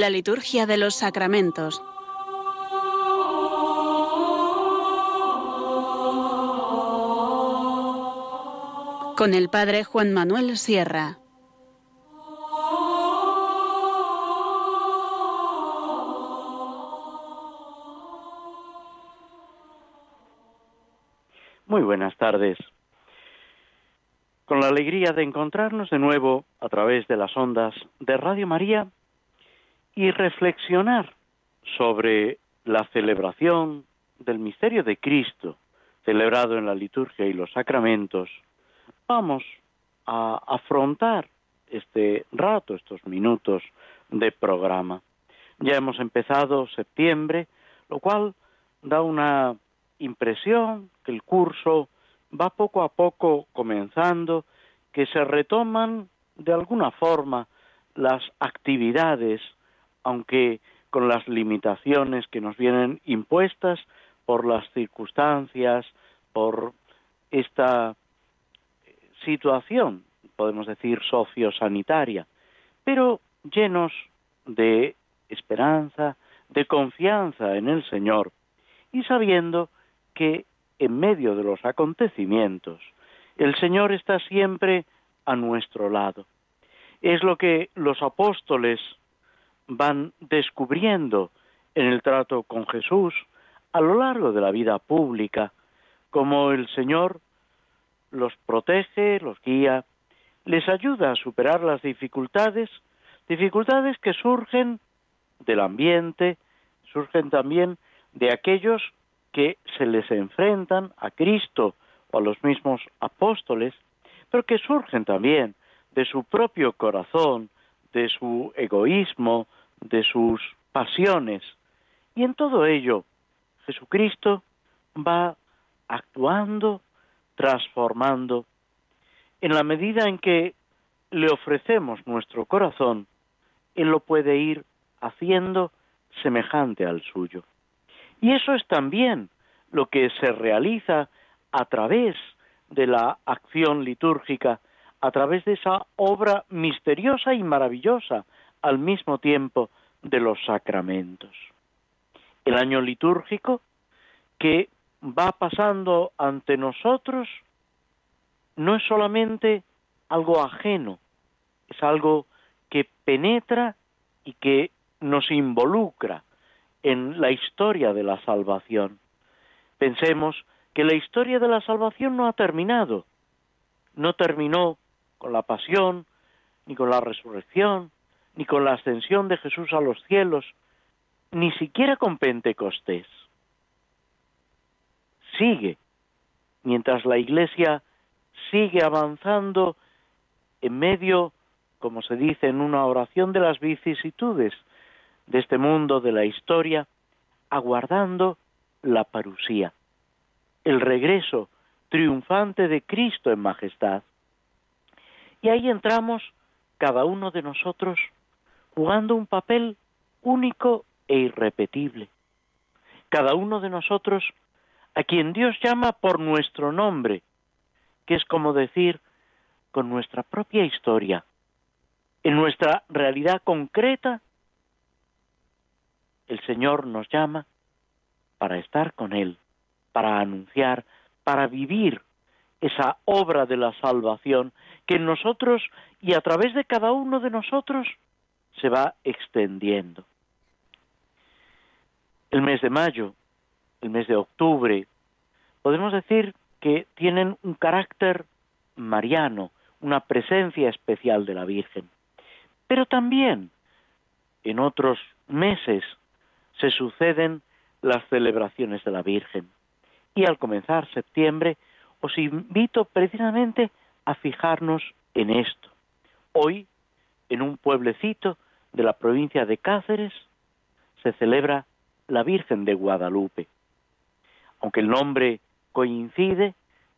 La liturgia de los sacramentos. Con el Padre Juan Manuel Sierra. Muy buenas tardes. Con la alegría de encontrarnos de nuevo a través de las ondas de Radio María y reflexionar sobre la celebración del misterio de Cristo celebrado en la liturgia y los sacramentos, vamos a afrontar este rato, estos minutos de programa. Ya hemos empezado septiembre, lo cual da una impresión que el curso va poco a poco comenzando, que se retoman de alguna forma las actividades, aunque con las limitaciones que nos vienen impuestas por las circunstancias, por esta situación, podemos decir, sociosanitaria, pero llenos de esperanza, de confianza en el Señor y sabiendo que en medio de los acontecimientos el Señor está siempre a nuestro lado. Es lo que los apóstoles van descubriendo en el trato con Jesús a lo largo de la vida pública, como el Señor los protege, los guía, les ayuda a superar las dificultades, dificultades que surgen del ambiente, surgen también de aquellos que se les enfrentan a Cristo o a los mismos apóstoles, pero que surgen también de su propio corazón, de su egoísmo, de sus pasiones. Y en todo ello, Jesucristo va actuando, transformando, en la medida en que le ofrecemos nuestro corazón, Él lo puede ir haciendo semejante al suyo. Y eso es también lo que se realiza a través de la acción litúrgica, a través de esa obra misteriosa y maravillosa al mismo tiempo de los sacramentos. El año litúrgico que va pasando ante nosotros no es solamente algo ajeno, es algo que penetra y que nos involucra en la historia de la salvación. Pensemos que la historia de la salvación no ha terminado, no terminó con la pasión, ni con la resurrección, ni con la ascensión de Jesús a los cielos, ni siquiera con Pentecostés. Sigue, mientras la Iglesia sigue avanzando en medio, como se dice en una oración de las vicisitudes de este mundo de la historia, aguardando la parusía, el regreso triunfante de Cristo en majestad. Y ahí entramos cada uno de nosotros jugando un papel único e irrepetible. Cada uno de nosotros a quien Dios llama por nuestro nombre, que es como decir con nuestra propia historia, en nuestra realidad concreta, el Señor nos llama para estar con Él, para anunciar, para vivir esa obra de la salvación que en nosotros y a través de cada uno de nosotros se va extendiendo. El mes de mayo, el mes de octubre, podemos decir que tienen un carácter mariano, una presencia especial de la Virgen. Pero también en otros meses se suceden las celebraciones de la Virgen. Y al comenzar septiembre os invito precisamente a fijarnos en esto. Hoy, en un pueblecito de la provincia de Cáceres, se celebra la Virgen de Guadalupe. Aunque el nombre coincide,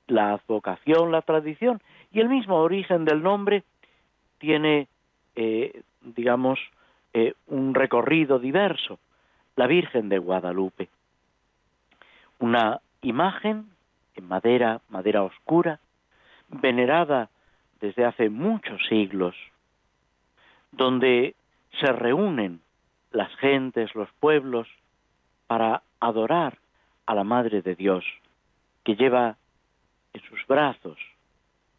la advocación, la tradición y el mismo origen del nombre tiene, eh, digamos, eh, un recorrido diverso. La Virgen de Guadalupe. Una imagen en madera, madera oscura, venerada desde hace muchos siglos, donde se reúnen las gentes, los pueblos, para adorar a la Madre de Dios, que lleva en sus brazos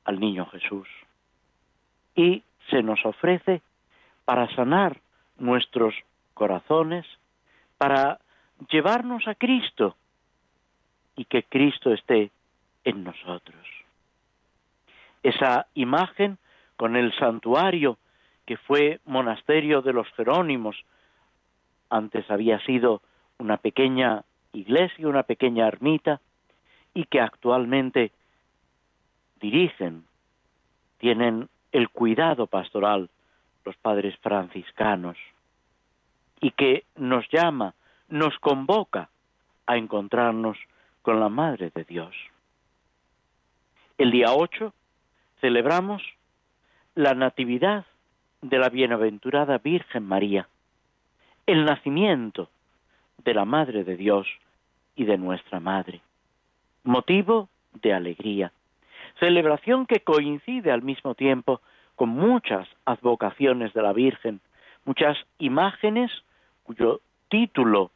al niño Jesús. Y se nos ofrece para sanar nuestros corazones, para llevarnos a Cristo y que Cristo esté en nosotros. Esa imagen con el santuario que fue monasterio de los Jerónimos, antes había sido una pequeña iglesia, una pequeña ermita, y que actualmente dirigen, tienen el cuidado pastoral los padres franciscanos, y que nos llama, nos convoca a encontrarnos con la Madre de Dios. El día 8 celebramos la Natividad de la Bienaventurada Virgen María, el nacimiento de la Madre de Dios y de nuestra Madre, motivo de alegría, celebración que coincide al mismo tiempo con muchas advocaciones de la Virgen, muchas imágenes cuyo título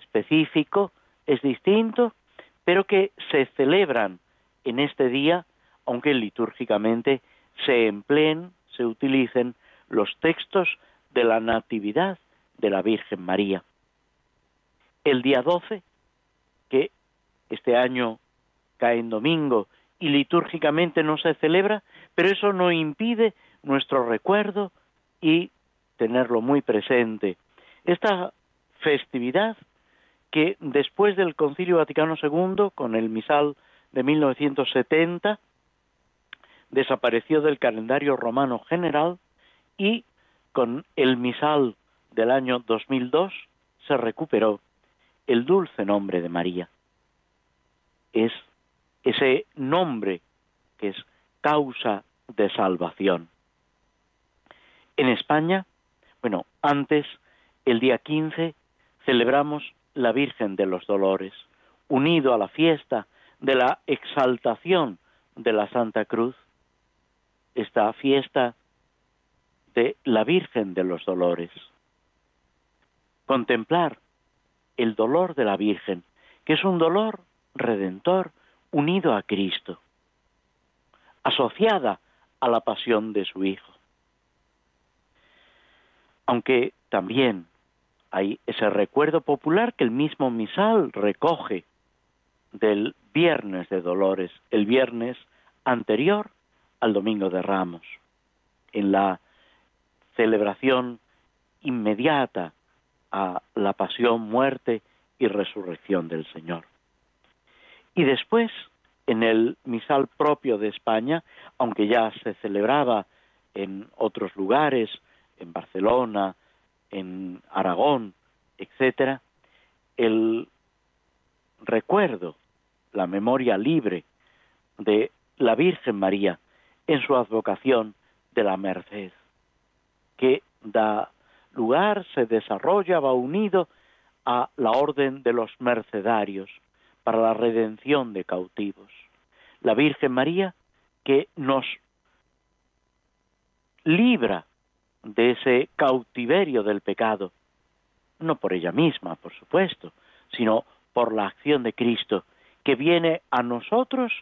específico es distinto, pero que se celebran en este día, aunque litúrgicamente se empleen, se utilicen los textos de la Natividad de la Virgen María. El día 12, que este año cae en domingo y litúrgicamente no se celebra, pero eso no impide nuestro recuerdo y tenerlo muy presente. Esta festividad que después del Concilio Vaticano II, con el misal de 1970, desapareció del calendario romano general y con el misal del año 2002 se recuperó el dulce nombre de María. Es ese nombre que es causa de salvación. En España, bueno, antes, el día 15, celebramos la Virgen de los Dolores, unido a la fiesta de la exaltación de la Santa Cruz, esta fiesta la Virgen de los Dolores. Contemplar el dolor de la Virgen, que es un dolor redentor unido a Cristo, asociada a la pasión de su Hijo. Aunque también hay ese recuerdo popular que el mismo misal recoge del viernes de dolores, el viernes anterior al domingo de ramos, en la celebración inmediata a la pasión, muerte y resurrección del Señor. Y después, en el misal propio de España, aunque ya se celebraba en otros lugares, en Barcelona, en Aragón, etcétera, el recuerdo, la memoria libre de la Virgen María en su advocación de la merced, que da lugar, se desarrolla, va unido a la orden de los mercedarios para la redención de cautivos. La Virgen María que nos libra de ese cautiverio del pecado, no por ella misma, por supuesto, sino por la acción de Cristo, que viene a nosotros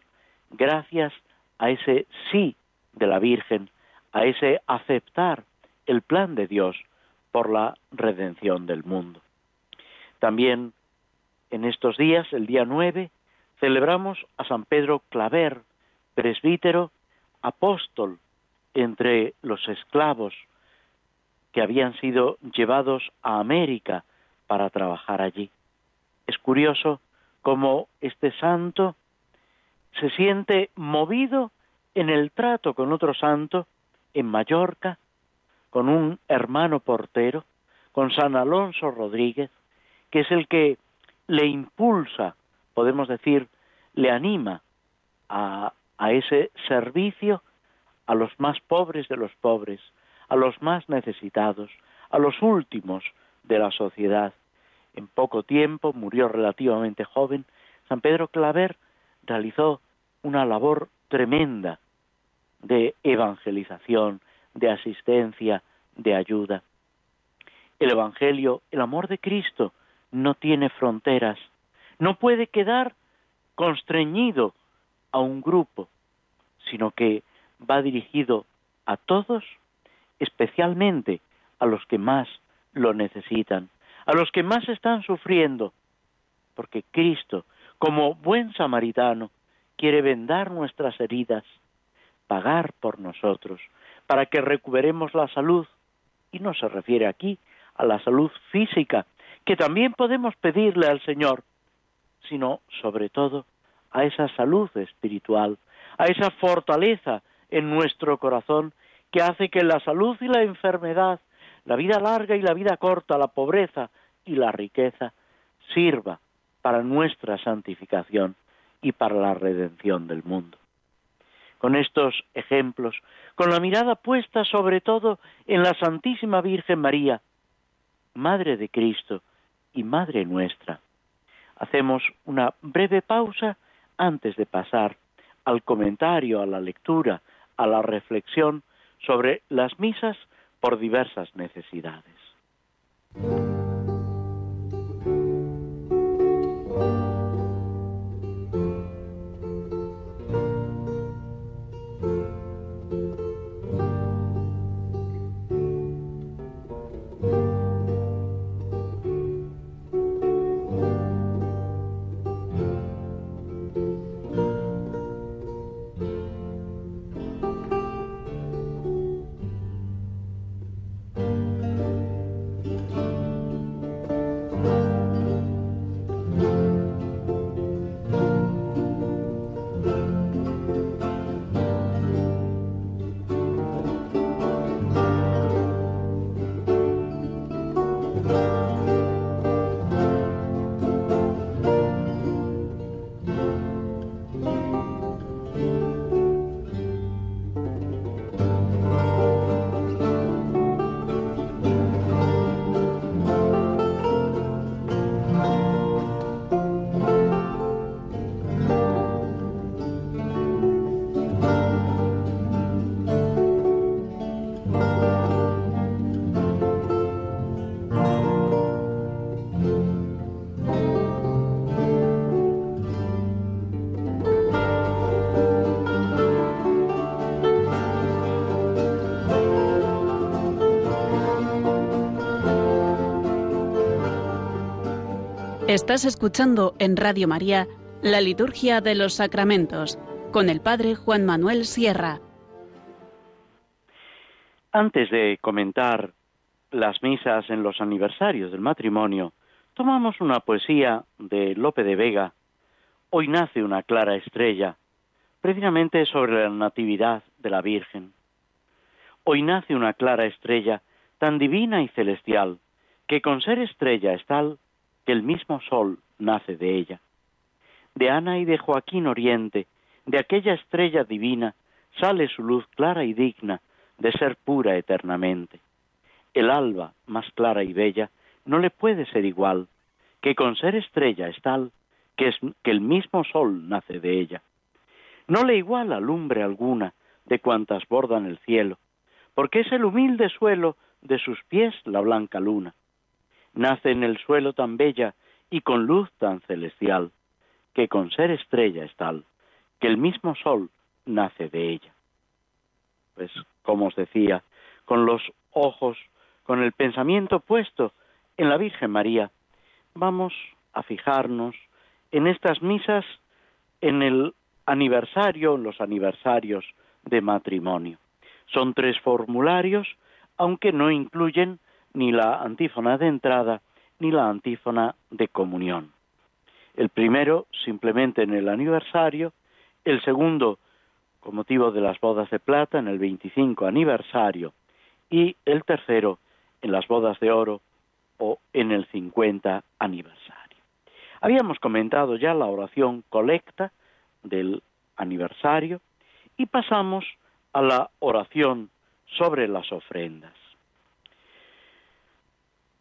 gracias a ese sí de la Virgen, a ese aceptar el plan de Dios por la redención del mundo. También en estos días, el día 9, celebramos a San Pedro Claver, presbítero, apóstol entre los esclavos que habían sido llevados a América para trabajar allí. Es curioso cómo este santo se siente movido en el trato con otro santo en Mallorca, con un hermano portero, con San Alonso Rodríguez, que es el que le impulsa, podemos decir, le anima a, a ese servicio a los más pobres de los pobres, a los más necesitados, a los últimos de la sociedad. En poco tiempo, murió relativamente joven, San Pedro Claver realizó una labor tremenda de evangelización, de asistencia, de ayuda. El Evangelio, el amor de Cristo, no tiene fronteras, no puede quedar constreñido a un grupo, sino que va dirigido a todos, especialmente a los que más lo necesitan, a los que más están sufriendo, porque Cristo, como buen samaritano, quiere vendar nuestras heridas, pagar por nosotros, para que recuperemos la salud, y no se refiere aquí a la salud física, que también podemos pedirle al Señor, sino sobre todo a esa salud espiritual, a esa fortaleza en nuestro corazón que hace que la salud y la enfermedad, la vida larga y la vida corta, la pobreza y la riqueza, sirva para nuestra santificación y para la redención del mundo. Con estos ejemplos, con la mirada puesta sobre todo en la Santísima Virgen María, Madre de Cristo y Madre nuestra, hacemos una breve pausa antes de pasar al comentario, a la lectura, a la reflexión sobre las misas por diversas necesidades. Estás escuchando en Radio María la Liturgia de los Sacramentos con el Padre Juan Manuel Sierra. Antes de comentar las misas en los aniversarios del matrimonio, tomamos una poesía de Lope de Vega, Hoy nace una clara estrella, precisamente sobre la Natividad de la Virgen. Hoy nace una clara estrella, tan divina y celestial, que con ser estrella es tal que el mismo sol nace de ella. De Ana y de Joaquín Oriente, de aquella estrella divina, sale su luz clara y digna de ser pura eternamente. El alba, más clara y bella, no le puede ser igual, que con ser estrella es tal que, el mismo sol nace de ella. No le iguala lumbre alguna de cuantas bordan el cielo, porque es el humilde suelo de sus pies la blanca luna nace en el suelo tan bella y con luz tan celestial, que con ser estrella es tal, que el mismo sol nace de ella. Pues, como os decía, con los ojos, con el pensamiento puesto en la Virgen María, vamos a fijarnos en estas misas, en el aniversario, los aniversarios de matrimonio. Son tres formularios, aunque no incluyen ni la antífona de entrada ni la antífona de comunión. El primero simplemente en el aniversario, el segundo con motivo de las bodas de plata en el 25 aniversario y el tercero en las bodas de oro o en el 50 aniversario. Habíamos comentado ya la oración colecta del aniversario y pasamos a la oración sobre las ofrendas.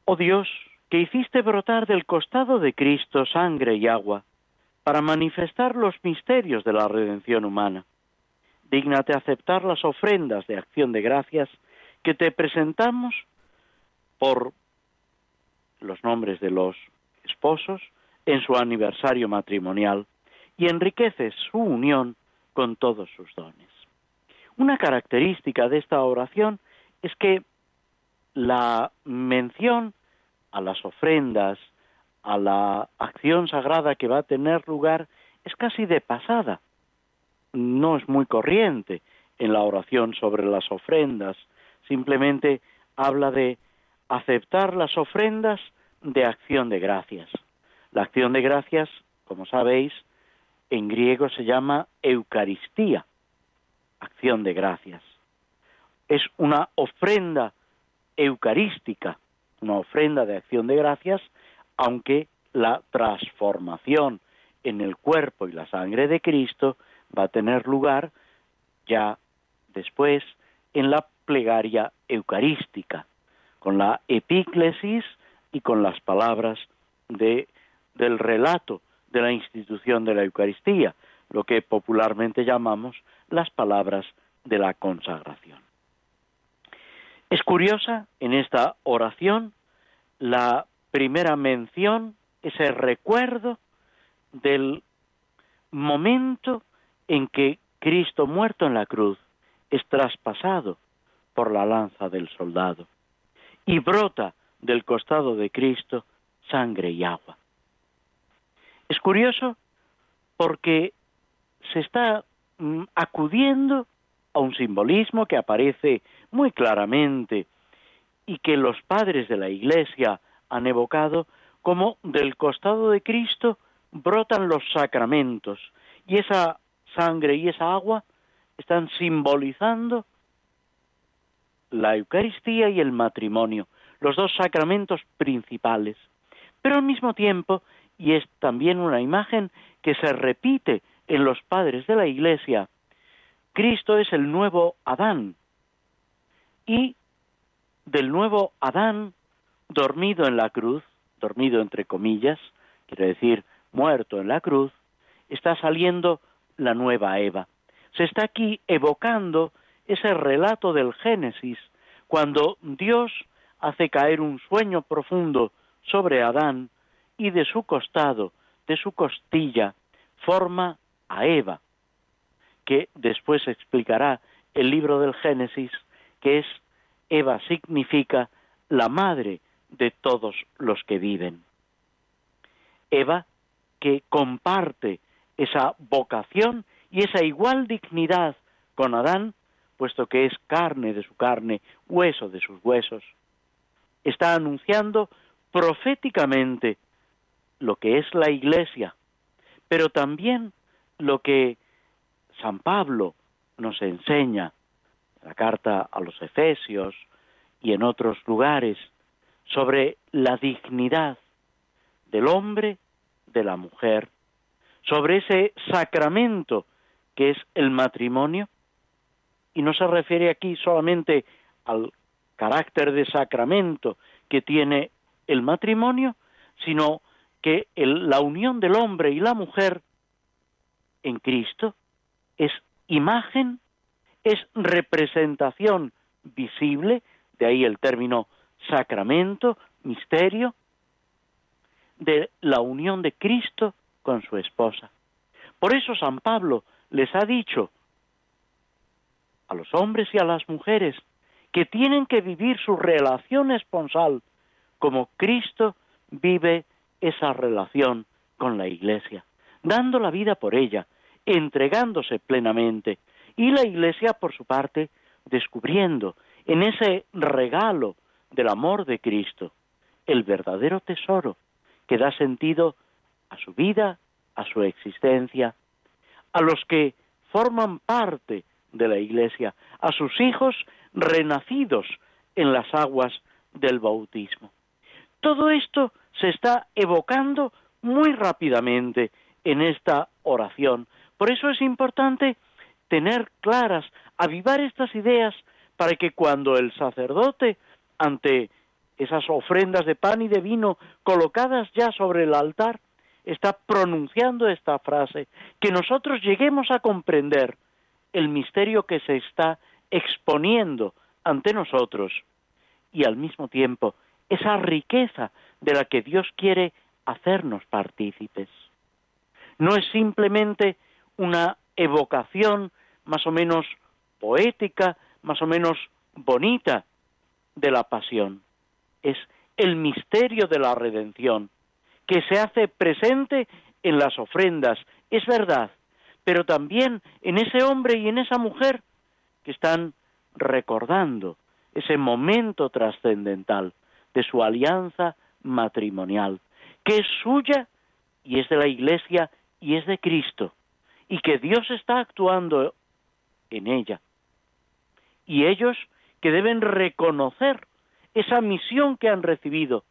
Oh Dios, que hiciste brotar del costado de Cristo sangre y agua, para manifestar los misterios de la redención humana. Dígnate aceptar las ofrendas de acción de gracias que te presentamos por los nombres de los esposos en su aniversario matrimonial y enriquece su unión con todos sus dones. Una característica de esta oración es que la mención a las ofrendas, a la acción sagrada que va a tener lugar, es casi de pasada. No es muy corriente en la oración sobre las ofrendas, simplemente habla de aceptar las ofrendas de acción de gracias. La acción de gracias, como sabéis, en griego se llama Eucaristía, acción de gracias. Es una ofrenda eucarística, una ofrenda de acción de gracias, aunque la transformación en el cuerpo y la sangre de Cristo va a tener lugar ya después en la plegaria eucarística, con la epíclesis y con las palabras de, del relato de la institución de la Eucaristía, lo que popularmente llamamos las palabras de la consagración. Es curiosa en esta oración la primera mención, ese recuerdo del momento en que Cristo muerto en la cruz es traspasado por la lanza del soldado y brota del costado de Cristo sangre y agua. Es curioso porque se está mm, acudiendo a un simbolismo que aparece muy claramente y que los padres de la Iglesia han evocado como del costado de Cristo brotan los sacramentos y esa sangre y esa agua están simbolizando la Eucaristía y el matrimonio, los dos sacramentos principales. Pero al mismo tiempo, y es también una imagen que se repite en los padres de la Iglesia, Cristo es el nuevo Adán. Y del nuevo Adán dormido en la cruz, dormido entre comillas, quiere decir muerto en la cruz, está saliendo la nueva Eva. Se está aquí evocando ese relato del Génesis, cuando Dios hace caer un sueño profundo sobre Adán y de su costado, de su costilla, forma a Eva, que después explicará el libro del Génesis, que es Eva significa la madre de todos los que viven. Eva que comparte esa vocación y esa igual dignidad con Adán, puesto que es carne de su carne, hueso de sus huesos. Está anunciando proféticamente lo que es la Iglesia, pero también lo que San Pablo nos enseña en la carta a los Efesios y en otros lugares sobre la dignidad del hombre, de la mujer, sobre ese sacramento que es el matrimonio, y no se refiere aquí solamente al carácter de sacramento que tiene el matrimonio, sino que la unión del hombre y la mujer en Cristo es imagen, es representación visible, de ahí el término sacramento, misterio, de la unión de Cristo con su esposa. Por eso San Pablo les ha dicho a los hombres y a las mujeres que tienen que vivir su relación esponsal como Cristo vive esa relación con la Iglesia, dando la vida por ella, entregándose plenamente, y la Iglesia, por su parte, descubriendo en ese regalo del amor de Cristo el verdadero tesoro que da sentido a su vida, a su existencia, a los que forman parte de la Iglesia, a sus hijos renacidos en las aguas del bautismo. Todo esto se está evocando muy rápidamente en esta oración. Por eso es importante tener claras, avivar estas ideas para que cuando el sacerdote, ante esas ofrendas de pan y de vino colocadas ya sobre el altar, está pronunciando esta frase, que nosotros lleguemos a comprender el misterio que se está exponiendo ante nosotros y al mismo tiempo esa riqueza de la que Dios quiere hacernos partícipes. No es simplemente una evocación más o menos poética, más o menos bonita de la pasión. Es el misterio de la redención, que se hace presente en las ofrendas, es verdad, pero también en ese hombre y en esa mujer que están recordando ese momento trascendental de su alianza matrimonial, que es suya y es de la Iglesia y es de Cristo, y que Dios está actuando en ella. Y ellos que deben reconocer esa misión que han recibido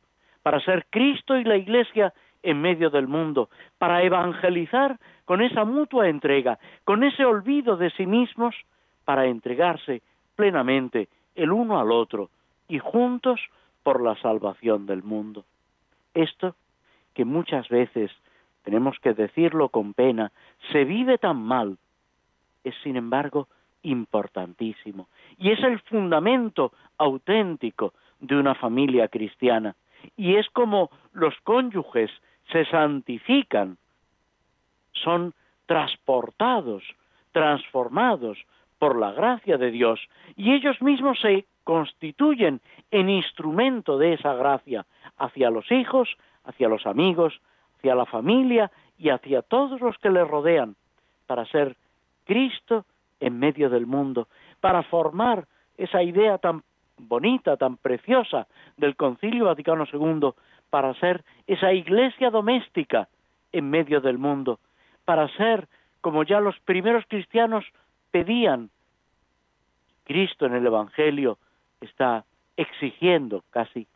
para ser Cristo y la Iglesia en medio del mundo, para evangelizar con esa mutua entrega, con ese olvido de sí mismos, para entregarse plenamente el uno al otro y juntos por la salvación del mundo. Esto, que muchas veces tenemos que decirlo con pena, se vive tan mal, es sin embargo importantísimo. Y es el fundamento auténtico de una familia cristiana. Y es como los cónyuges se santifican, son transportados, transformados por la gracia de Dios y ellos mismos se constituyen en instrumento de esa gracia hacia los hijos, hacia los amigos, hacia la familia y hacia todos los que le rodean para ser Cristo en medio del mundo, para formar esa idea tan bonita, tan preciosa del Concilio Vaticano II, para ser esa iglesia doméstica en medio del mundo, para ser, como ya los primeros cristianos pedían, Cristo en el Evangelio está exigiendo casi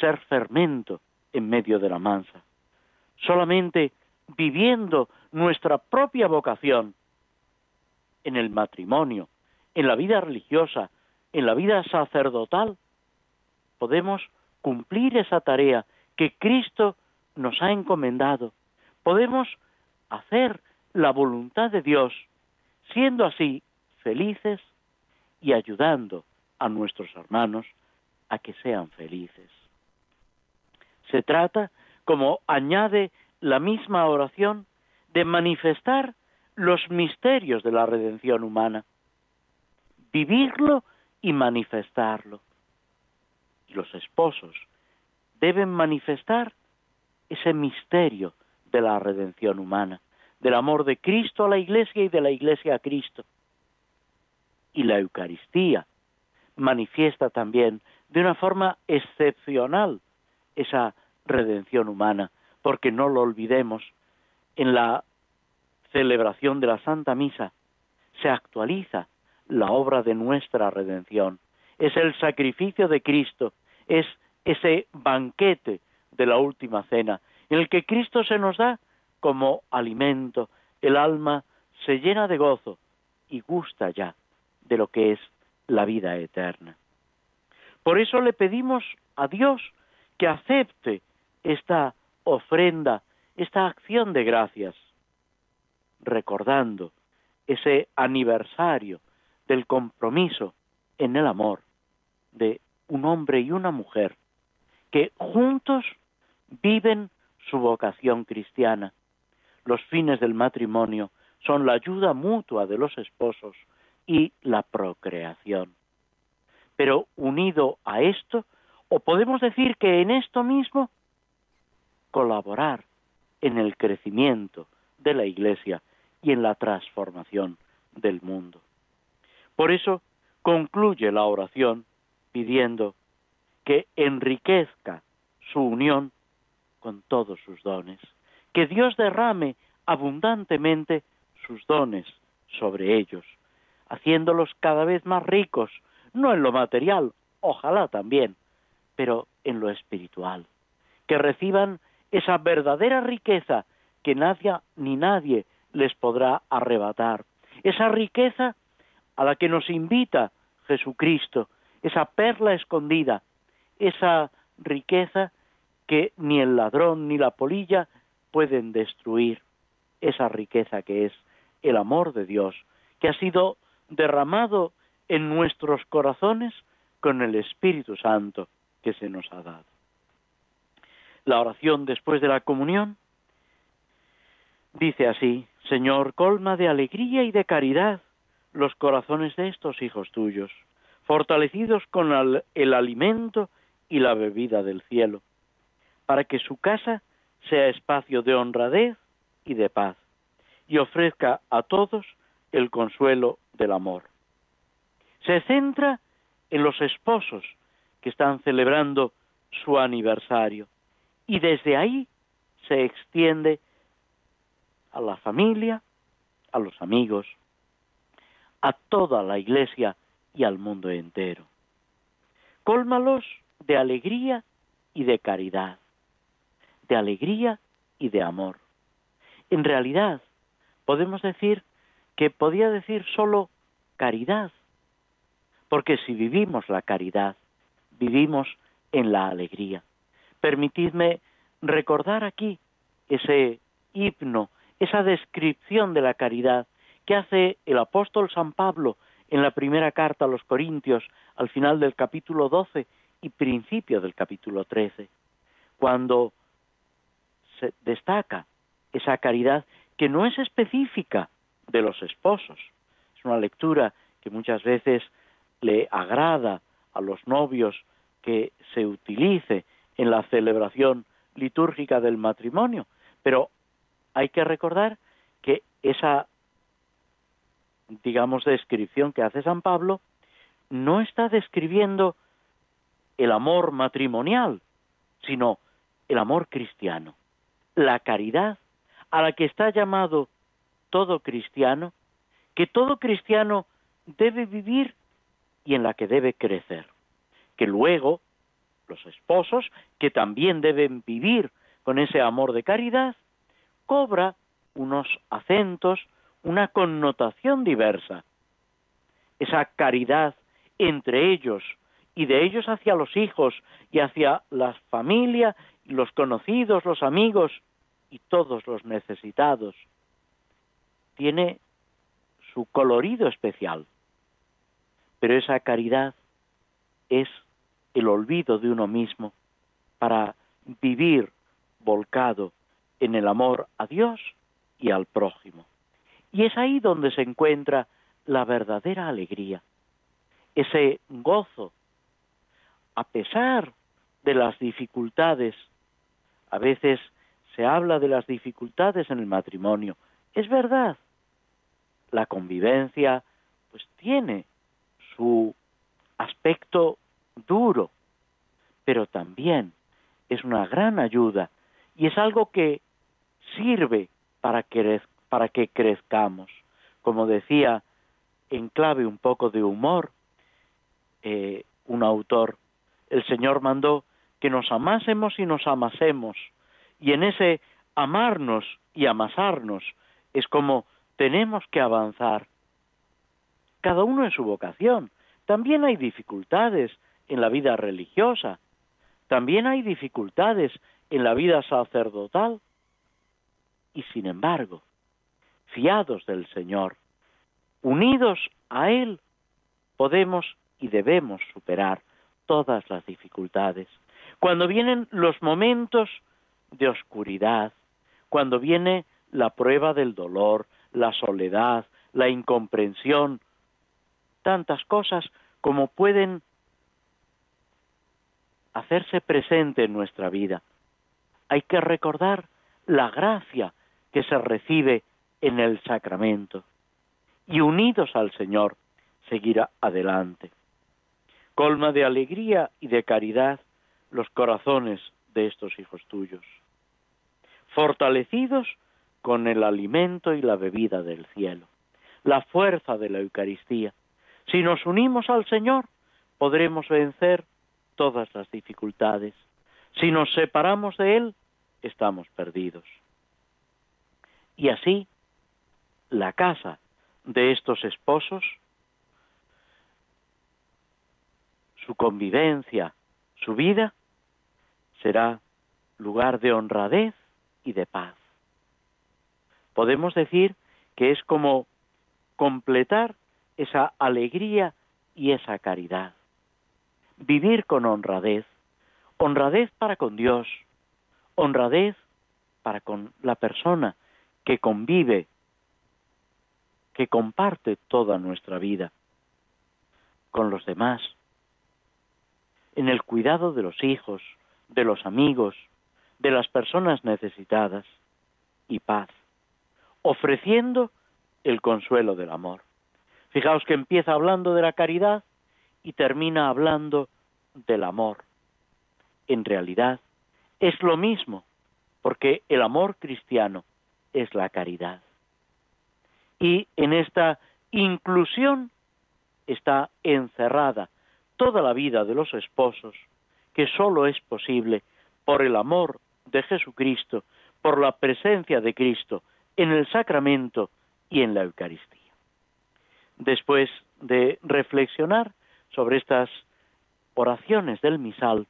ser fermento en medio de la mansa. Solamente viviendo nuestra propia vocación en el matrimonio, en la vida religiosa, en la vida sacerdotal, podemos cumplir esa tarea que Cristo nos ha encomendado. Podemos hacer la voluntad de Dios, siendo así felices y ayudando a nuestros hermanos a que sean felices. Se trata, como añade la misma oración, de manifestar los misterios de la redención humana, vivirlo y manifestarlo. Y los esposos deben manifestar ese misterio de la redención humana, del amor de Cristo a la Iglesia y de la Iglesia a Cristo. Y la Eucaristía manifiesta también de una forma excepcional esa redención humana, porque no lo olvidemos, en la celebración de la Santa Misa se actualiza la obra de nuestra redención. Es el sacrificio de Cristo, es ese banquete de la última cena, en el que Cristo se nos da como alimento, el alma se llena de gozo y gusta ya de lo que es la vida eterna. Por eso le pedimos a Dios que acepte esta ofrenda, esta acción de gracias, recordando ese aniversario del compromiso en el amor de un hombre y una mujer que juntos viven su vocación cristiana. Los fines del matrimonio son la ayuda mutua de los esposos y la procreación. Pero unido a esto, o podemos decir que en esto mismo, colaborar en el crecimiento de la Iglesia y en la transformación del mundo. Por eso concluye la oración pidiendo que enriquezca su unión con todos sus dones, que Dios derrame abundantemente sus dones sobre ellos, haciéndolos cada vez más ricos, no en lo material, ojalá también, pero en lo espiritual, que reciban esa verdadera riqueza que nadie ni nadie les podrá arrebatar. Esa riqueza a la que nos invita Jesucristo, esa perla escondida, esa riqueza que ni el ladrón ni la polilla pueden destruir, esa riqueza que es el amor de Dios, que ha sido derramado en nuestros corazones con el Espíritu Santo que se nos ha dado. La oración después de la comunión, dice así, Señor, colma de alegría y de caridad los corazones de estos hijos tuyos, fortalecidos con el alimento y la bebida del cielo, para que su casa sea espacio de honradez y de paz, y ofrezca a todos el consuelo del amor. Se centra en los esposos que están celebrando su aniversario, y desde ahí se extiende a la familia, a los amigos, a toda la iglesia y al mundo entero. Cólmalos de alegría y de caridad, de alegría y de amor. En realidad, podemos decir que podía decir solo caridad, porque si vivimos la caridad, vivimos en la alegría. Permitidme recordar aquí ese himno, esa descripción de la caridad que hace el apóstol San Pablo en la primera carta a los Corintios, al final del capítulo 12 y principio del capítulo 13, cuando se destaca esa caridad que no es específica de los esposos. Es una lectura que muchas veces le agrada a los novios que se utilice en la celebración litúrgica del matrimonio, pero hay que recordar que esa, digamos, descripción que hace San Pablo no está describiendo el amor matrimonial, sino el amor cristiano, la caridad a la que está llamado todo cristiano, que todo cristiano debe vivir y en la que debe crecer, que luego los esposos, que también deben vivir con ese amor de caridad, cobra unos acentos, una connotación diversa. Esa caridad entre ellos y de ellos hacia los hijos y hacia la familia, los conocidos, los amigos y todos los necesitados, tiene su colorido especial. Pero esa caridad es el olvido de uno mismo para vivir volcado en el amor a Dios y al prójimo. Y es ahí donde se encuentra la verdadera alegría, ese gozo, a pesar de las dificultades. A veces se habla de las dificultades en el matrimonio. Es verdad, la convivencia pues tiene su aspecto duro, pero también es una gran ayuda y es algo que sirve para que, para que crezcamos. Como decía en clave un poco de humor eh, un autor, el Señor mandó que nos amásemos y nos amasemos, y en ese amarnos y amasarnos es como tenemos que avanzar. Cada uno en su vocación. También hay dificultades, en la vida religiosa. También hay dificultades en la vida sacerdotal. Y sin embargo, fiados del Señor, unidos a Él, podemos y debemos superar todas las dificultades. Cuando vienen los momentos de oscuridad, cuando viene la prueba del dolor, la soledad, la incomprensión, tantas cosas como pueden hacerse presente en nuestra vida. Hay que recordar la gracia que se recibe en el sacramento y unidos al Señor seguir adelante. Colma de alegría y de caridad los corazones de estos hijos tuyos, fortalecidos con el alimento y la bebida del cielo, la fuerza de la Eucaristía. Si nos unimos al Señor, podremos vencer todas las dificultades. Si nos separamos de Él, estamos perdidos. Y así, la casa de estos esposos, su convivencia, su vida, será lugar de honradez y de paz. Podemos decir que es como completar esa alegría y esa caridad vivir con honradez, honradez para con Dios, honradez para con la persona que convive, que comparte toda nuestra vida con los demás, en el cuidado de los hijos, de los amigos, de las personas necesitadas y paz, ofreciendo el consuelo del amor. Fijaos que empieza hablando de la caridad y termina hablando del amor. En realidad es lo mismo, porque el amor cristiano es la caridad. Y en esta inclusión está encerrada toda la vida de los esposos, que sólo es posible por el amor de Jesucristo, por la presencia de Cristo en el sacramento y en la Eucaristía. Después de reflexionar sobre estas oraciones del misal,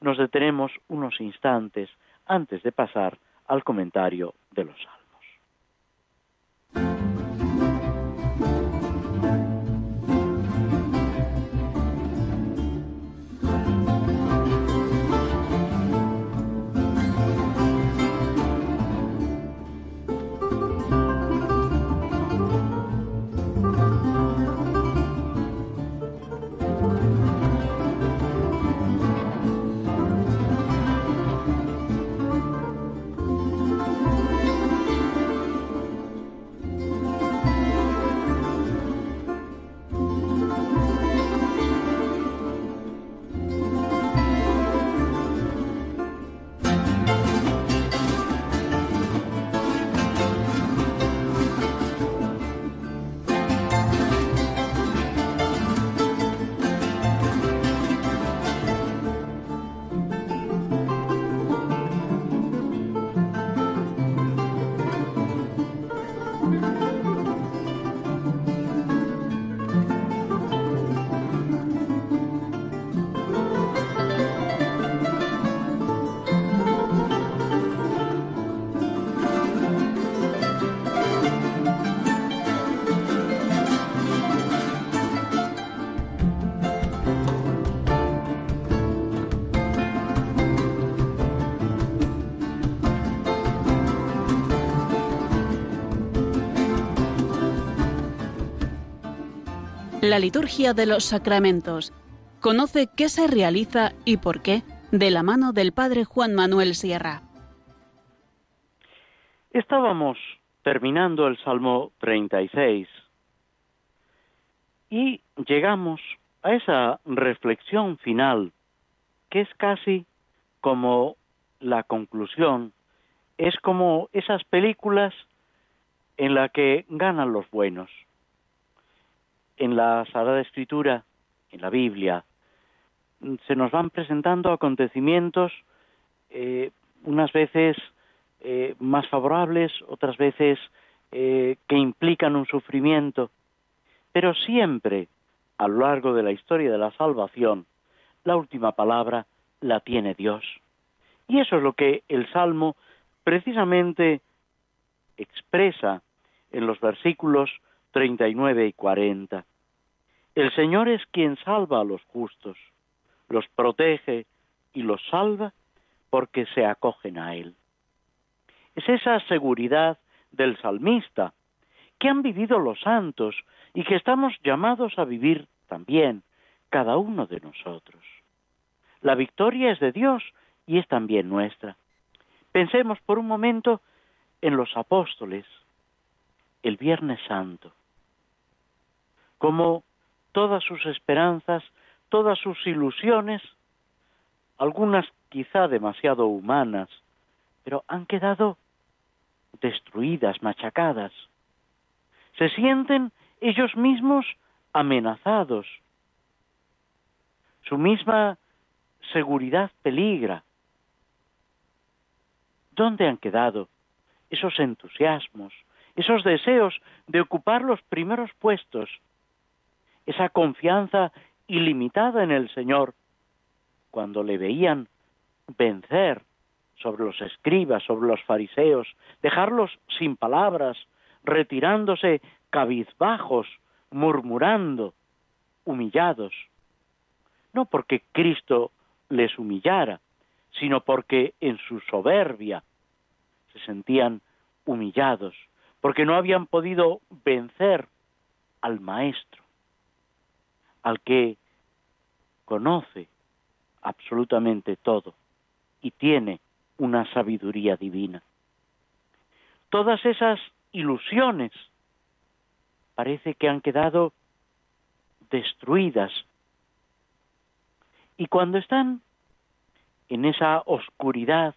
nos detenemos unos instantes antes de pasar al comentario de los salmos. La liturgia de los sacramentos. Conoce qué se realiza y por qué de la mano del Padre Juan Manuel Sierra. Estábamos terminando el Salmo 36 y llegamos a esa reflexión final que es casi como la conclusión, es como esas películas en las que ganan los buenos en la Sagrada Escritura, en la Biblia, se nos van presentando acontecimientos eh, unas veces eh, más favorables, otras veces eh, que implican un sufrimiento, pero siempre a lo largo de la historia de la salvación, la última palabra la tiene Dios. Y eso es lo que el Salmo precisamente expresa en los versículos 39 y 40. El Señor es quien salva a los justos, los protege y los salva porque se acogen a Él. Es esa seguridad del salmista que han vivido los santos y que estamos llamados a vivir también cada uno de nosotros. La victoria es de Dios y es también nuestra. Pensemos por un momento en los apóstoles, el Viernes Santo, como todas sus esperanzas, todas sus ilusiones, algunas quizá demasiado humanas, pero han quedado destruidas, machacadas. Se sienten ellos mismos amenazados. Su misma seguridad peligra. ¿Dónde han quedado esos entusiasmos, esos deseos de ocupar los primeros puestos esa confianza ilimitada en el Señor, cuando le veían vencer sobre los escribas, sobre los fariseos, dejarlos sin palabras, retirándose cabizbajos, murmurando, humillados. No porque Cristo les humillara, sino porque en su soberbia se sentían humillados, porque no habían podido vencer al Maestro, al que conoce absolutamente todo y tiene una sabiduría divina. Todas esas ilusiones parece que han quedado destruidas. Y cuando están en esa oscuridad,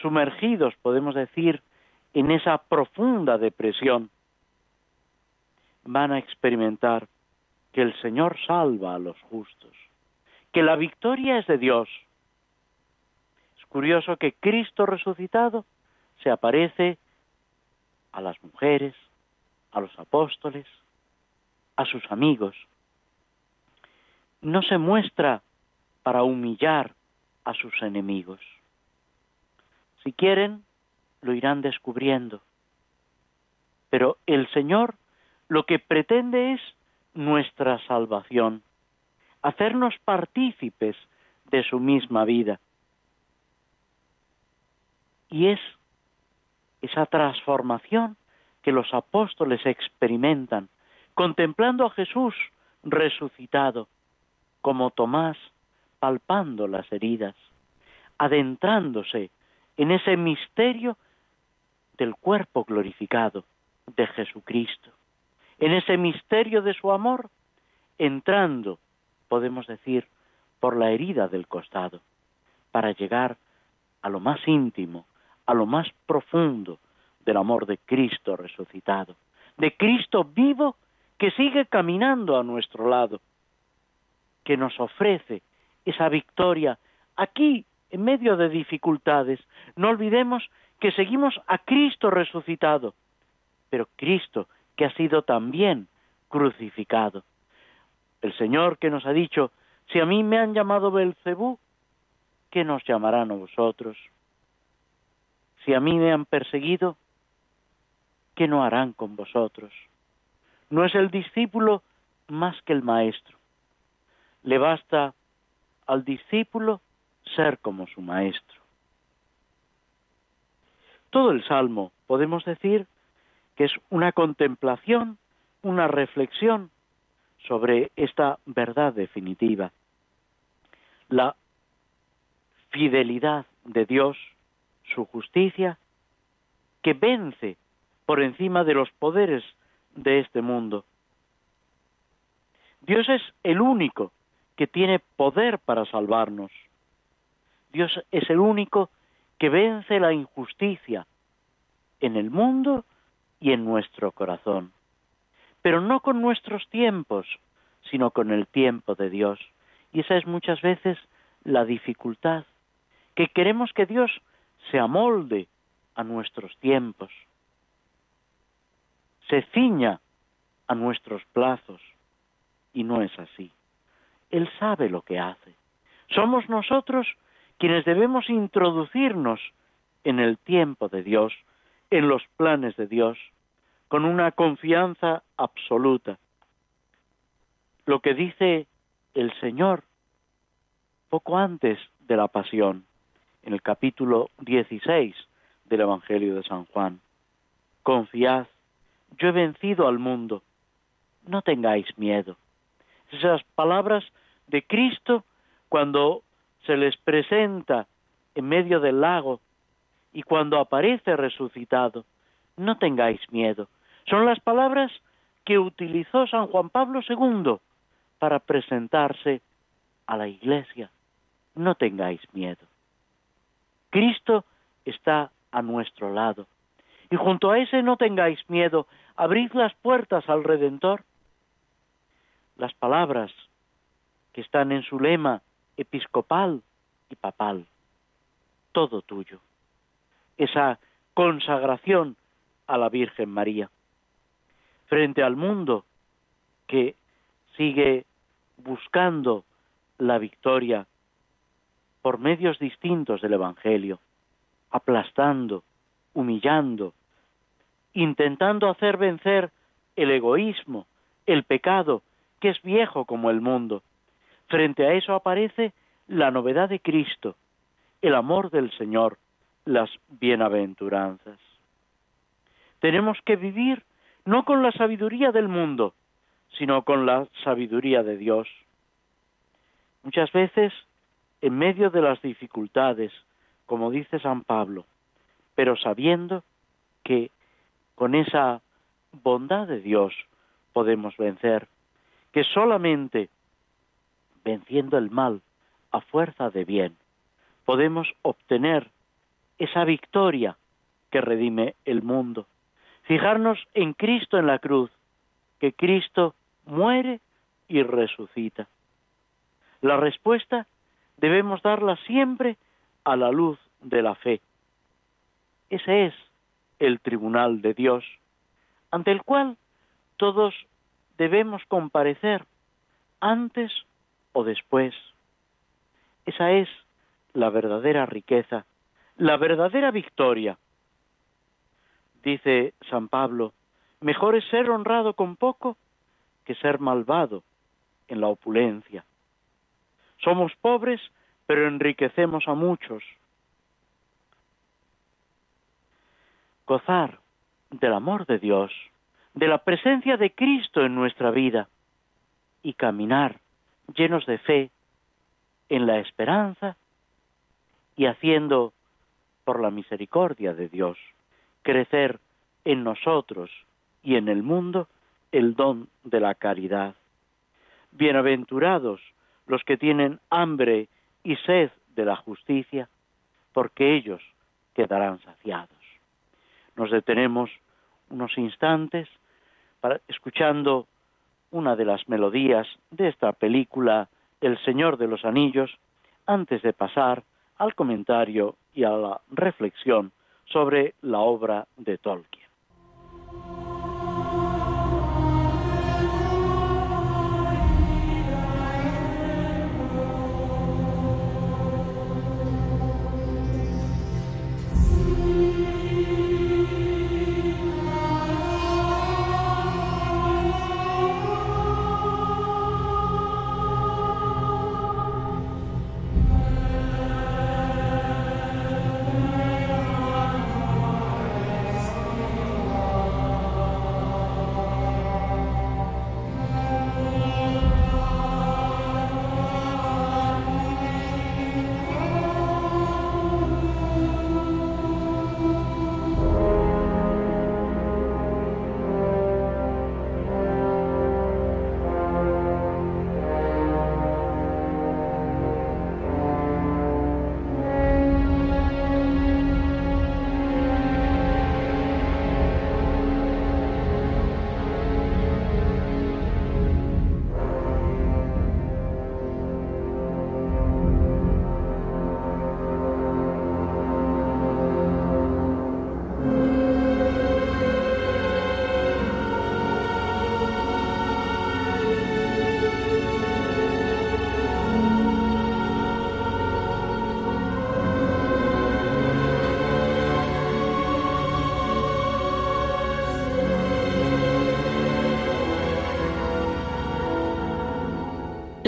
sumergidos, podemos decir, en esa profunda depresión, van a experimentar que el Señor salva a los justos, que la victoria es de Dios. Es curioso que Cristo resucitado se aparece a las mujeres, a los apóstoles, a sus amigos. No se muestra para humillar a sus enemigos. Si quieren, lo irán descubriendo. Pero el Señor lo que pretende es nuestra salvación, hacernos partícipes de su misma vida. Y es esa transformación que los apóstoles experimentan, contemplando a Jesús resucitado, como Tomás palpando las heridas, adentrándose en ese misterio del cuerpo glorificado de Jesucristo, en ese misterio de su amor, entrando, podemos decir, por la herida del costado, para llegar a lo más íntimo, a lo más profundo del amor de Cristo resucitado, de Cristo vivo que sigue caminando a nuestro lado, que nos ofrece esa victoria aquí en medio de dificultades. No olvidemos que seguimos a Cristo resucitado, pero Cristo ha sido también crucificado. El Señor que nos ha dicho, si a mí me han llamado Belcebú, ¿qué nos llamarán a vosotros? Si a mí me han perseguido, ¿qué no harán con vosotros? No es el discípulo más que el maestro. Le basta al discípulo ser como su maestro. Todo el salmo podemos decir es una contemplación, una reflexión sobre esta verdad definitiva. La fidelidad de Dios, su justicia, que vence por encima de los poderes de este mundo. Dios es el único que tiene poder para salvarnos. Dios es el único que vence la injusticia en el mundo y en nuestro corazón. Pero no con nuestros tiempos, sino con el tiempo de Dios. Y esa es muchas veces la dificultad, que queremos que Dios se amolde a nuestros tiempos, se ciña a nuestros plazos, y no es así. Él sabe lo que hace. Somos nosotros quienes debemos introducirnos en el tiempo de Dios, en los planes de Dios, con una confianza absoluta. Lo que dice el Señor poco antes de la pasión, en el capítulo 16 del Evangelio de San Juan. Confiad, yo he vencido al mundo, no tengáis miedo. Esas palabras de Cristo cuando se les presenta en medio del lago y cuando aparece resucitado. No tengáis miedo. Son las palabras que utilizó San Juan Pablo II para presentarse a la iglesia. No tengáis miedo. Cristo está a nuestro lado. Y junto a ese no tengáis miedo, abrid las puertas al Redentor. Las palabras que están en su lema episcopal y papal. Todo tuyo. Esa consagración a la Virgen María. Frente al mundo que sigue buscando la victoria por medios distintos del Evangelio, aplastando, humillando, intentando hacer vencer el egoísmo, el pecado, que es viejo como el mundo, Frente a eso aparece la novedad de Cristo, el amor del Señor, las bienaventuranzas. Tenemos que vivir no con la sabiduría del mundo, sino con la sabiduría de Dios. Muchas veces, en medio de las dificultades, como dice San Pablo, pero sabiendo que con esa bondad de Dios podemos vencer, que solamente venciendo el mal a fuerza de bien podemos obtener esa victoria que redime el mundo. Fijarnos en Cristo en la cruz, que Cristo muere y resucita. La respuesta debemos darla siempre a la luz de la fe. Ese es el tribunal de Dios, ante el cual todos debemos comparecer antes o después. Esa es la verdadera riqueza, la verdadera victoria. Dice San Pablo, mejor es ser honrado con poco que ser malvado en la opulencia. Somos pobres, pero enriquecemos a muchos. Gozar del amor de Dios, de la presencia de Cristo en nuestra vida y caminar llenos de fe en la esperanza y haciendo, por la misericordia de Dios, crecer en nosotros y en el mundo el don de la caridad. Bienaventurados los que tienen hambre y sed de la justicia, porque ellos quedarán saciados. Nos detenemos unos instantes para, escuchando una de las melodías de esta película El Señor de los Anillos, antes de pasar al comentario y a la reflexión sobre la obra de Tolkien.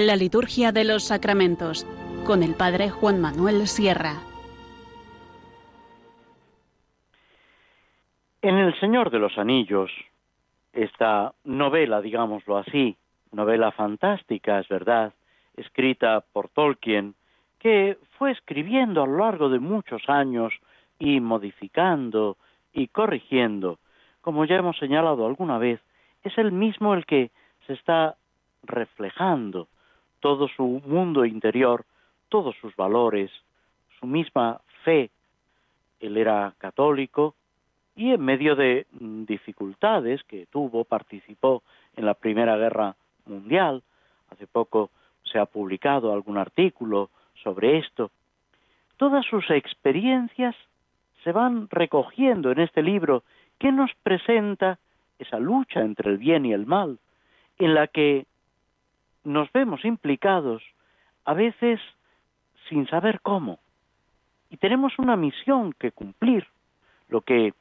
La liturgia de los sacramentos con el Padre Juan Manuel Sierra. En El Señor de los Anillos, esta novela, digámoslo así, novela fantástica, es verdad, escrita por Tolkien, que fue escribiendo a lo largo de muchos años y modificando y corrigiendo, como ya hemos señalado alguna vez, es el mismo el que se está reflejando todo su mundo interior, todos sus valores, su misma fe. Él era católico y en medio de mm, dificultades que tuvo, participó en la Primera Guerra Mundial. Hace poco se ha publicado algún artículo sobre esto. Todas sus experiencias se van recogiendo en este libro que nos presenta esa lucha entre el bien y el mal, en la que nos vemos implicados a veces sin saber cómo. Y tenemos una misión que cumplir, lo que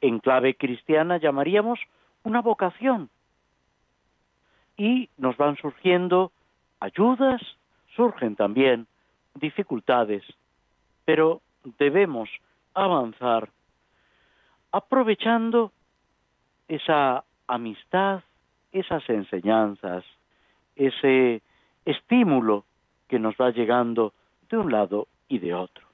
en clave cristiana llamaríamos una vocación. Y nos van surgiendo ayudas, surgen también dificultades, pero debemos avanzar aprovechando esa amistad, esas enseñanzas, ese estímulo que nos va llegando de un lado y de otro.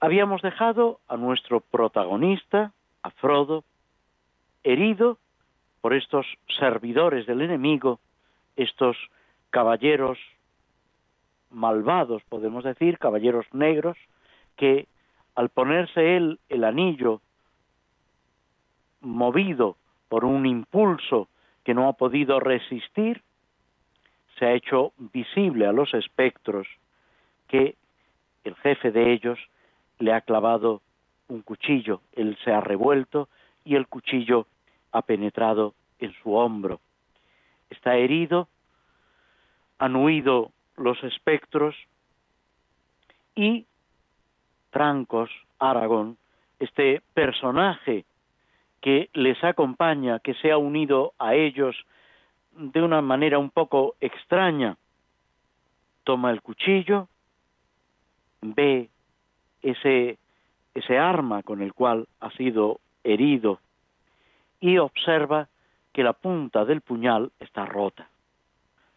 Habíamos dejado a nuestro protagonista, a Frodo, herido por estos servidores del enemigo, estos caballeros malvados, podemos decir, caballeros negros, que al ponerse él el anillo movido por un impulso que no ha podido resistir, se ha hecho visible a los espectros que el jefe de ellos le ha clavado un cuchillo, él se ha revuelto y el cuchillo ha penetrado en su hombro. Está herido, han huido los espectros y Trancos, Aragón, este personaje que les acompaña, que se ha unido a ellos de una manera un poco extraña, toma el cuchillo, ve ese, ese arma con el cual ha sido herido y observa que la punta del puñal está rota.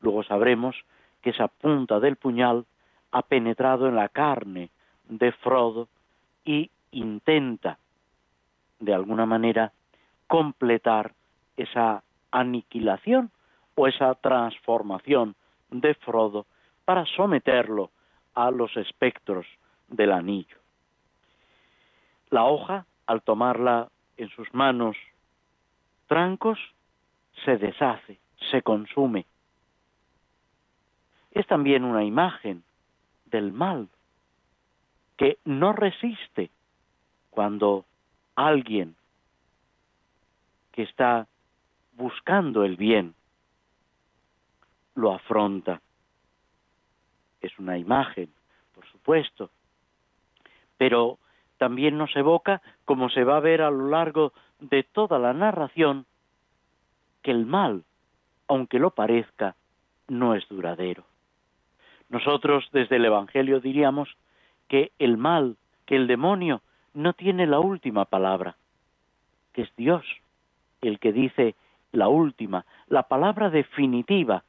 Luego sabremos que esa punta del puñal ha penetrado en la carne de Frodo y intenta, de alguna manera, completar esa aniquilación o esa transformación de Frodo para someterlo a los espectros del anillo. La hoja, al tomarla en sus manos trancos, se deshace, se consume. Es también una imagen del mal que no resiste cuando alguien que está buscando el bien lo afronta. Es una imagen, por supuesto, pero también nos evoca, como se va a ver a lo largo de toda la narración, que el mal, aunque lo parezca, no es duradero. Nosotros desde el Evangelio diríamos que el mal, que el demonio, no tiene la última palabra, que es Dios el que dice la última, la palabra definitiva,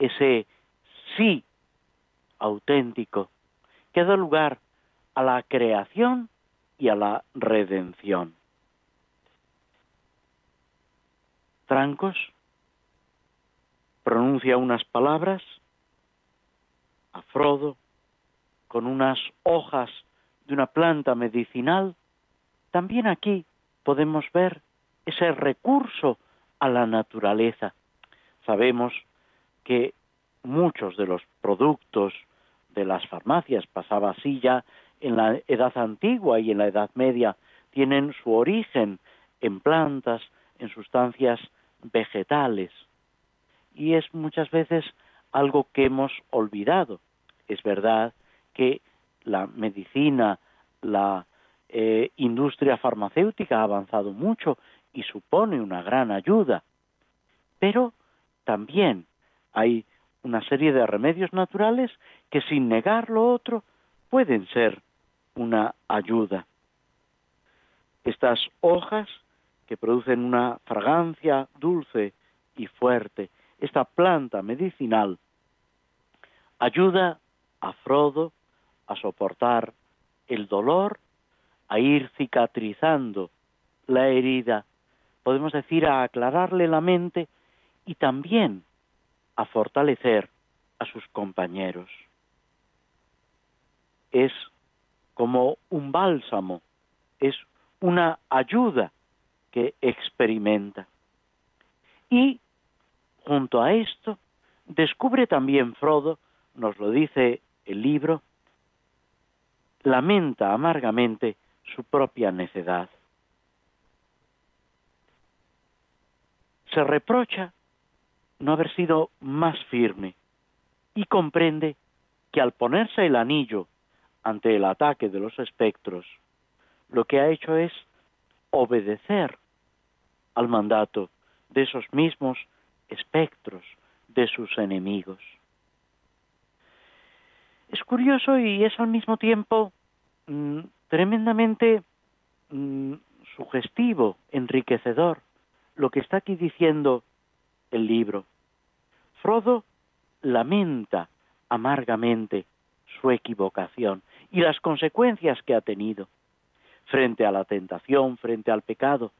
ese sí auténtico, que da lugar a la creación y a la redención. Trancos pronuncia unas palabras a Frodo con unas hojas de una planta medicinal. También aquí podemos ver ese recurso a la naturaleza. Sabemos que muchos de los productos de las farmacias, pasaba así ya en la Edad Antigua y en la Edad Media, tienen su origen en plantas, en sustancias vegetales. Y es muchas veces algo que hemos olvidado. Es verdad que la medicina, la eh, industria farmacéutica ha avanzado mucho y supone una gran ayuda. Pero también hay una serie de remedios naturales que sin negar lo otro pueden ser una ayuda. Estas hojas que producen una fragancia dulce y fuerte, esta planta medicinal, ayuda a Frodo a soportar el dolor, a ir cicatrizando la herida podemos decir, a aclararle la mente y también a fortalecer a sus compañeros. Es como un bálsamo, es una ayuda que experimenta. Y junto a esto, descubre también Frodo, nos lo dice el libro, lamenta amargamente su propia necedad. se reprocha no haber sido más firme y comprende que al ponerse el anillo ante el ataque de los espectros, lo que ha hecho es obedecer al mandato de esos mismos espectros, de sus enemigos. Es curioso y es al mismo tiempo mm, tremendamente mm, sugestivo, enriquecedor, lo que está aquí diciendo el libro. Frodo lamenta amargamente su equivocación y las consecuencias que ha tenido frente a la tentación, frente al pecado.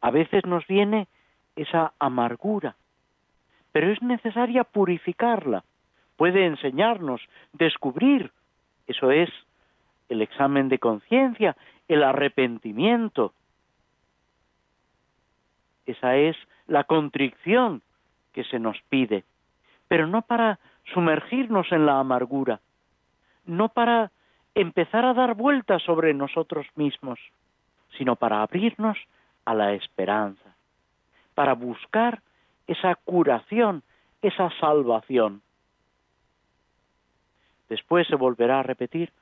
A veces nos viene esa amargura, pero es necesaria purificarla. Puede enseñarnos, descubrir. Eso es el examen de conciencia, el arrepentimiento. Esa es la contrición que se nos pide, pero no para sumergirnos en la amargura, no para empezar a dar vueltas sobre nosotros mismos, sino para abrirnos a la esperanza, para buscar esa curación, esa salvación. Después se volverá a repetir,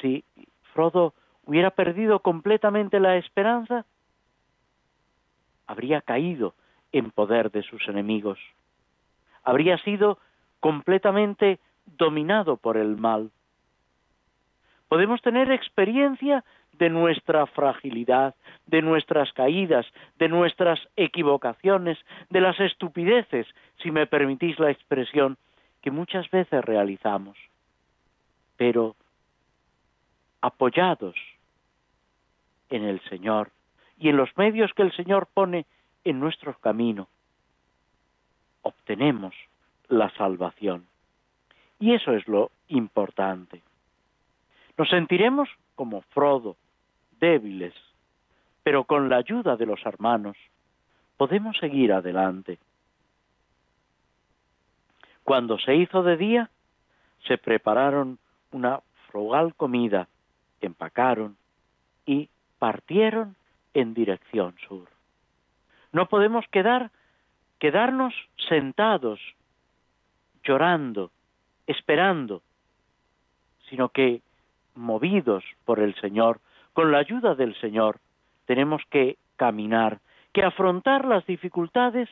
si Frodo hubiera perdido completamente la esperanza, habría caído en poder de sus enemigos, habría sido completamente dominado por el mal. Podemos tener experiencia de nuestra fragilidad, de nuestras caídas, de nuestras equivocaciones, de las estupideces, si me permitís la expresión, que muchas veces realizamos. Pero apoyados en el Señor y en los medios que el Señor pone en nuestro camino, obtenemos la salvación. Y eso es lo importante. Nos sentiremos como Frodo, débiles, pero con la ayuda de los hermanos podemos seguir adelante. Cuando se hizo de día, se prepararon una frugal comida, empacaron y partieron en dirección sur. No podemos quedar quedarnos sentados llorando, esperando, sino que movidos por el Señor, con la ayuda del Señor, tenemos que caminar, que afrontar las dificultades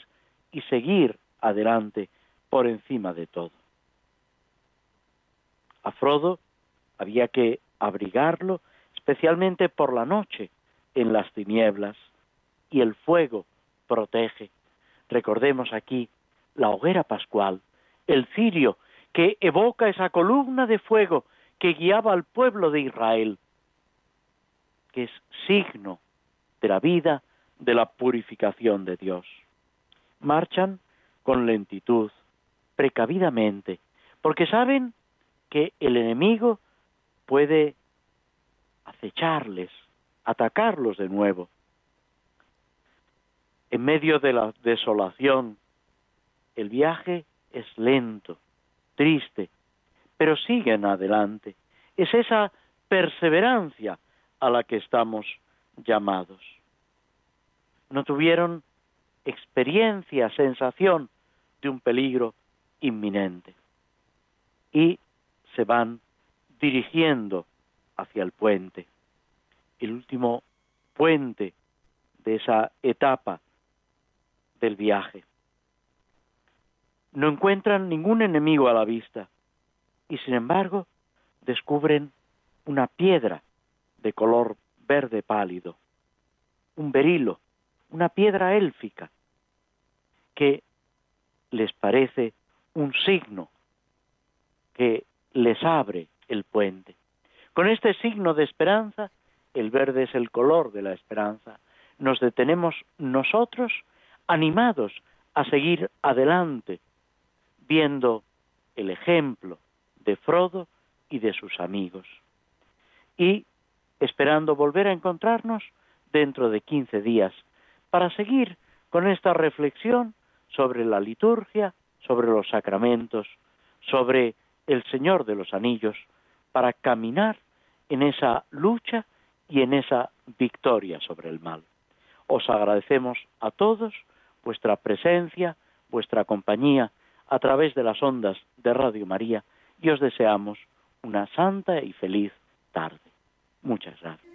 y seguir adelante por encima de todo. A Frodo había que abrigarlo especialmente por la noche en las tinieblas y el fuego protege. Recordemos aquí la hoguera pascual, el cirio que evoca esa columna de fuego que guiaba al pueblo de Israel, que es signo de la vida de la purificación de Dios. Marchan con lentitud, precavidamente, porque saben que el enemigo puede acecharles, atacarlos de nuevo. En medio de la desolación, el viaje es lento, triste, pero siguen adelante. Es esa perseverancia a la que estamos llamados. No tuvieron experiencia, sensación de un peligro inminente. Y se van dirigiendo hacia el puente, el último puente de esa etapa del viaje. No encuentran ningún enemigo a la vista y sin embargo descubren una piedra de color verde pálido, un berilo, una piedra élfica, que les parece un signo que les abre el puente. Con este signo de esperanza, el verde es el color de la esperanza, nos detenemos nosotros animados a seguir adelante, viendo el ejemplo de Frodo y de sus amigos. Y esperando volver a encontrarnos dentro de quince días para seguir con esta reflexión sobre la liturgia, sobre los sacramentos, sobre el Señor de los Anillos, para caminar en esa lucha y en esa victoria sobre el mal. Os agradecemos a todos vuestra presencia, vuestra compañía a través de las ondas de Radio María y os deseamos una santa y feliz tarde. Muchas gracias.